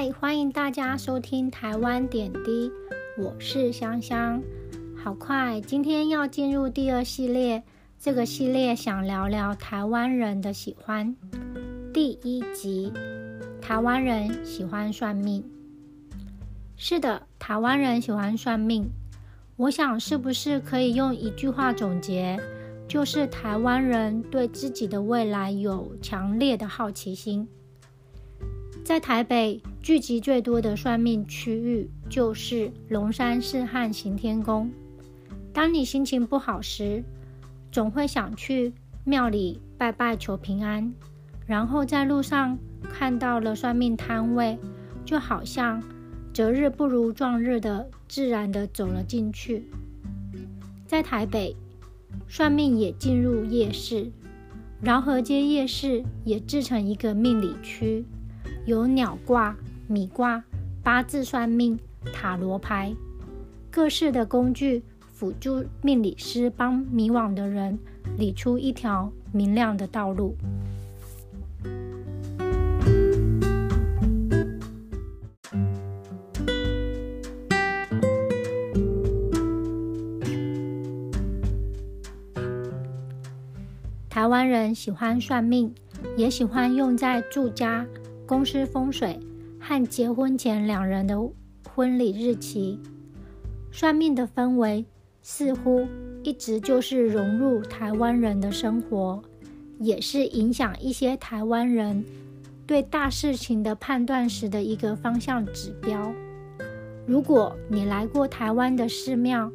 嗨欢迎大家收听台湾点滴，我是香香。好快，今天要进入第二系列，这个系列想聊聊台湾人的喜欢。第一集，台湾人喜欢算命。是的，台湾人喜欢算命。我想，是不是可以用一句话总结，就是台湾人对自己的未来有强烈的好奇心。在台北聚集最多的算命区域就是龙山寺和行天宫。当你心情不好时，总会想去庙里拜拜求平安，然后在路上看到了算命摊位，就好像择日不如撞日的自然的走了进去。在台北，算命也进入夜市，饶河街夜市也制成一个命理区。有鸟卦、米卦、八字算命、塔罗牌，各式的工具辅助命理师帮迷惘的人理出一条明亮的道路。台湾人喜欢算命，也喜欢用在住家。公司风水和结婚前两人的婚礼日期，算命的氛围似乎一直就是融入台湾人的生活，也是影响一些台湾人对大事情的判断时的一个方向指标。如果你来过台湾的寺庙，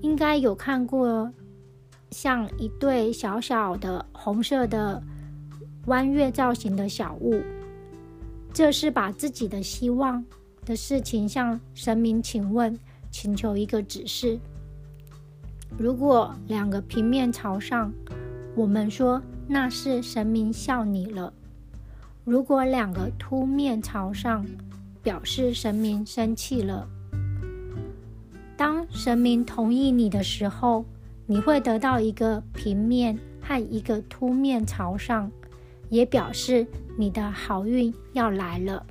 应该有看过像一对小小的红色的弯月造型的小物。这是把自己的希望的事情向神明请问，请求一个指示。如果两个平面朝上，我们说那是神明笑你了；如果两个凸面朝上，表示神明生气了。当神明同意你的时候，你会得到一个平面和一个凸面朝上。也表示你的好运要来了。